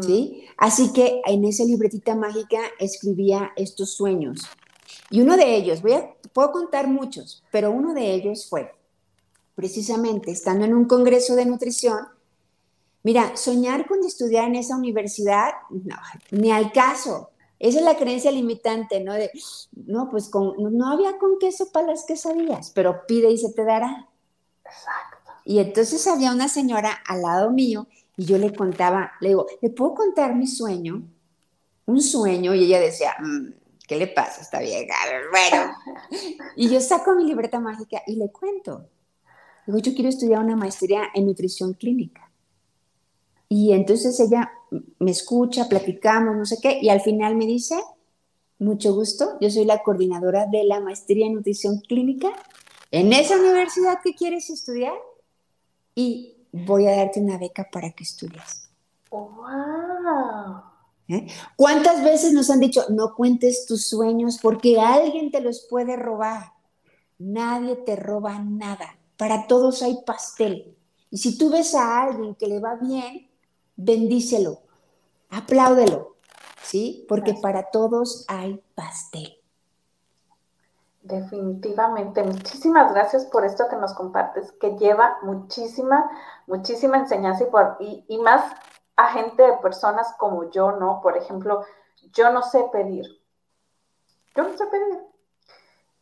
¿Sí? Así que en esa libretita mágica escribía estos sueños. Y uno de ellos, voy a, puedo contar muchos, pero uno de ellos fue, precisamente estando en un congreso de nutrición, mira, soñar con estudiar en esa universidad, no, ni al caso. Esa es la creencia limitante, ¿no? De, no, pues con, no había con queso para las quesadillas, pero pide y se te dará. Exacto. Y entonces había una señora al lado mío y yo le contaba, le digo, ¿le puedo contar mi sueño? Un sueño, y ella decía, mm, ¿qué le pasa? Está bien, bueno. y yo saco mi libreta mágica y le cuento. Digo, yo quiero estudiar una maestría en nutrición clínica. Y entonces ella me escucha, platicamos, no sé qué, y al final me dice, mucho gusto, yo soy la coordinadora de la maestría en nutrición clínica en esa universidad que quieres estudiar y voy a darte una beca para que estudies. ¡Wow! ¿Eh? ¿Cuántas veces nos han dicho, no cuentes tus sueños porque alguien te los puede robar? Nadie te roba nada. Para todos hay pastel. Y si tú ves a alguien que le va bien, bendícelo, apláudelo, ¿sí? Porque para todos hay pastel. Definitivamente, muchísimas gracias por esto que nos compartes, que lleva muchísima, muchísima enseñanza y, por, y, más a gente, de personas como yo, ¿no? Por ejemplo, yo no sé pedir. Yo no sé pedir.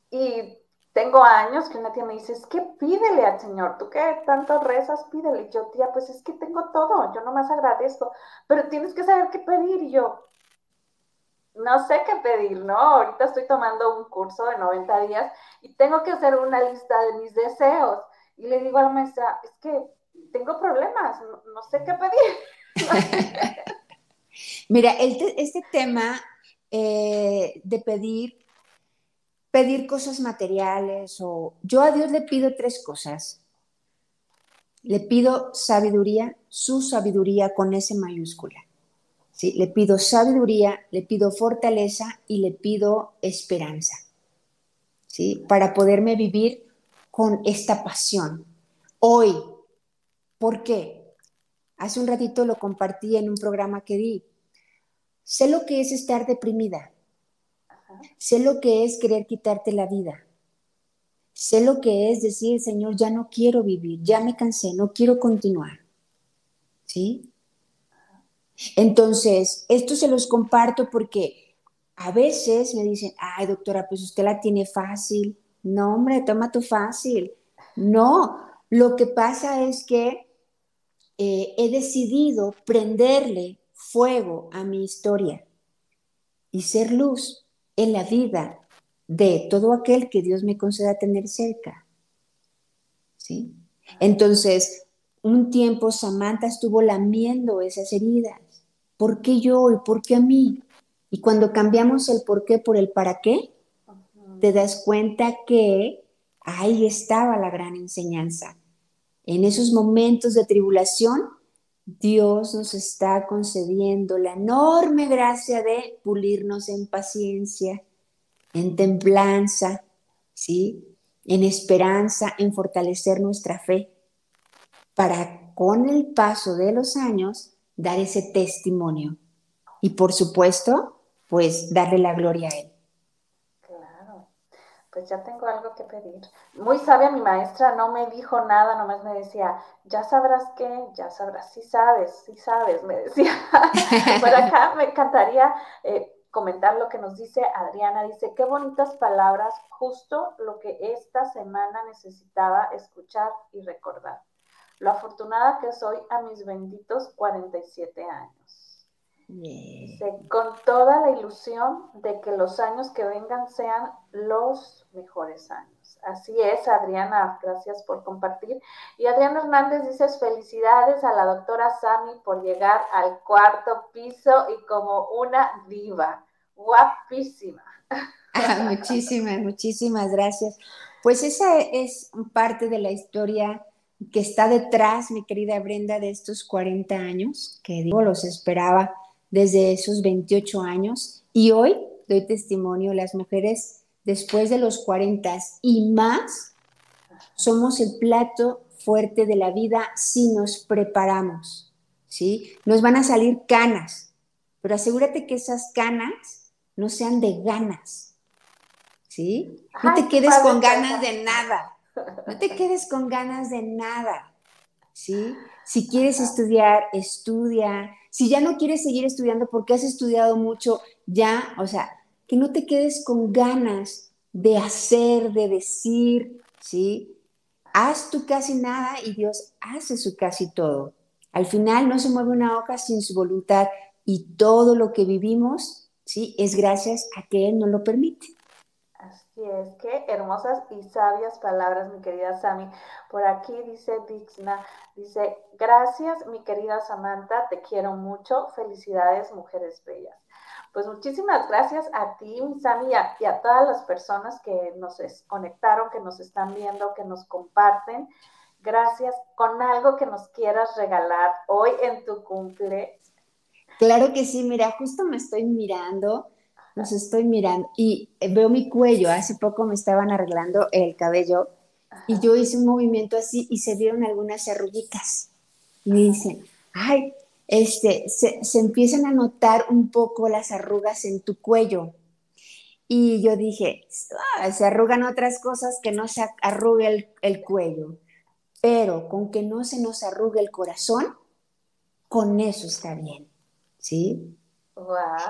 Y tengo años que una tía me dice, es que pídele al Señor, tú que tanto rezas, pídele. Y yo, tía, pues es que tengo todo, yo no más agradezco, pero tienes que saber qué pedir. Y yo, no sé qué pedir, ¿no? Ahorita estoy tomando un curso de 90 días y tengo que hacer una lista de mis deseos. Y le digo a la maestra, es que tengo problemas, no, sé qué pedir. Mira, este tema eh, de pedir pedir cosas materiales o yo a Dios le pido tres cosas. Le pido sabiduría, su sabiduría con S mayúscula. ¿Sí? Le pido sabiduría, le pido fortaleza y le pido esperanza. ¿sí? Para poderme vivir con esta pasión. Hoy, ¿por qué? Hace un ratito lo compartí en un programa que di. Sé lo que es estar deprimida, Sé lo que es querer quitarte la vida. Sé lo que es decir, Señor, ya no quiero vivir, ya me cansé, no quiero continuar. ¿Sí? Entonces, esto se los comparto porque a veces me dicen, ay, doctora, pues usted la tiene fácil. No, hombre, toma tu fácil. No, lo que pasa es que eh, he decidido prenderle fuego a mi historia y ser luz en la vida de todo aquel que Dios me conceda tener cerca. ¿Sí? Entonces, un tiempo Samantha estuvo lamiendo esas heridas. ¿Por qué yo y por qué a mí? Y cuando cambiamos el por qué por el para qué, te das cuenta que ahí estaba la gran enseñanza. En esos momentos de tribulación, Dios nos está concediendo la enorme gracia de pulirnos en paciencia, en templanza, ¿sí? En esperanza, en fortalecer nuestra fe, para con el paso de los años dar ese testimonio. Y por supuesto, pues darle la gloria a Él pues ya tengo algo que pedir. Muy sabia mi maestra, no me dijo nada, nomás me decía, ya sabrás qué, ya sabrás, sí sabes, sí sabes, me decía. Por acá me encantaría eh, comentar lo que nos dice Adriana, dice, qué bonitas palabras, justo lo que esta semana necesitaba escuchar y recordar. Lo afortunada que soy a mis benditos 47 años. con toda la ilusión de que los años que vengan sean los mejores años. Así es, Adriana, gracias por compartir. Y Adriana Hernández dice felicidades a la doctora Sami por llegar al cuarto piso y como una diva, guapísima. muchísimas, muchísimas gracias. Pues esa es parte de la historia que está detrás, mi querida Brenda, de estos 40 años, que digo, los esperaba desde esos 28 años. Y hoy doy testimonio, las mujeres después de los 40 y más, somos el plato fuerte de la vida si nos preparamos, ¿sí? Nos van a salir canas, pero asegúrate que esas canas no sean de ganas, ¿sí? No te quedes con ganas de nada, no te quedes con ganas de nada, ¿sí? Si quieres estudiar, estudia. Si ya no quieres seguir estudiando porque has estudiado mucho, ya, o sea, que no te quedes con ganas de hacer, de decir, ¿sí? Haz tú casi nada y Dios hace su casi todo. Al final no se mueve una hoja sin su voluntad y todo lo que vivimos, ¿sí? Es gracias a que Él nos lo permite. Así es, qué hermosas y sabias palabras, mi querida Sami. Por aquí dice Dixna, dice, gracias, mi querida Samantha, te quiero mucho, felicidades, mujeres bellas. Pues muchísimas gracias a ti, Sami, y a, y a todas las personas que nos conectaron, que nos están viendo, que nos comparten. Gracias con algo que nos quieras regalar hoy en tu cumple. Claro que sí, mira, justo me estoy mirando los estoy mirando y veo mi cuello. Hace poco me estaban arreglando el cabello y yo hice un movimiento así y se vieron algunas arruguitas. Y me dicen, ay, este, se, empiezan a notar un poco las arrugas en tu cuello. Y yo dije, ah, se arrugan otras cosas que no se arrugue el, el cuello, pero con que no se nos arrugue el corazón, con eso está bien, ¿sí?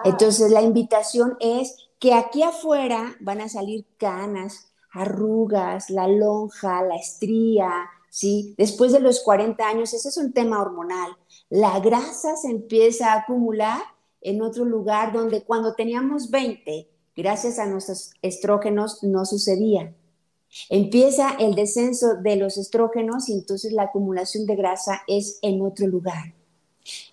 Entonces la invitación es que aquí afuera van a salir canas, arrugas, la lonja, la estría, ¿sí? Después de los 40 años, ese es un tema hormonal. La grasa se empieza a acumular en otro lugar donde cuando teníamos 20, gracias a nuestros estrógenos, no sucedía. Empieza el descenso de los estrógenos y entonces la acumulación de grasa es en otro lugar.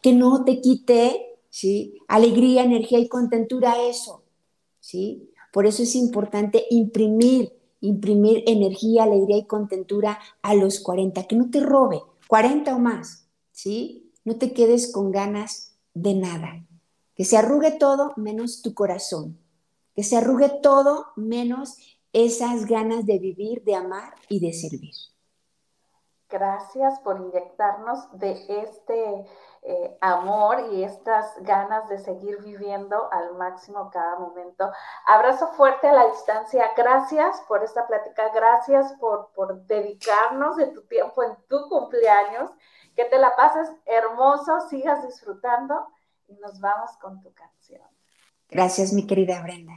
Que no te quite ¿sí? Alegría, energía y contentura, eso, ¿sí? Por eso es importante imprimir, imprimir energía, alegría y contentura a los 40, que no te robe, 40 o más, ¿sí? No te quedes con ganas de nada. Que se arrugue todo menos tu corazón. Que se arrugue todo menos esas ganas de vivir, de amar y de servir. Gracias por inyectarnos de este eh, amor y estas ganas de seguir viviendo al máximo cada momento. Abrazo fuerte a la distancia. Gracias por esta plática. Gracias por, por dedicarnos de tu tiempo en tu cumpleaños. Que te la pases hermoso, sigas disfrutando y nos vamos con tu canción. Gracias, mi querida Brenda.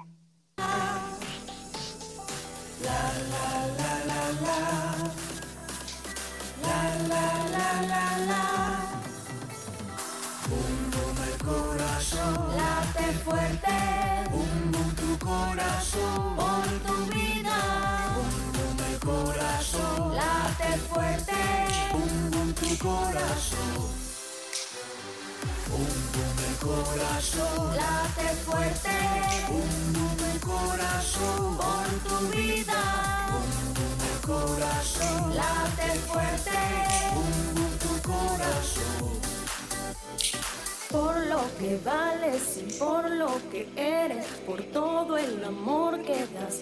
Late fuerte, un boom tu corazón, por tu vida, un boom el corazón, late fuerte, un boom tu corazón, un boom el corazón, late fuerte, un boom el corazón, por tu vida, un boom el corazón, late fuerte, un boom tu corazón por lo que vales y por lo que eres, por todo el amor que das,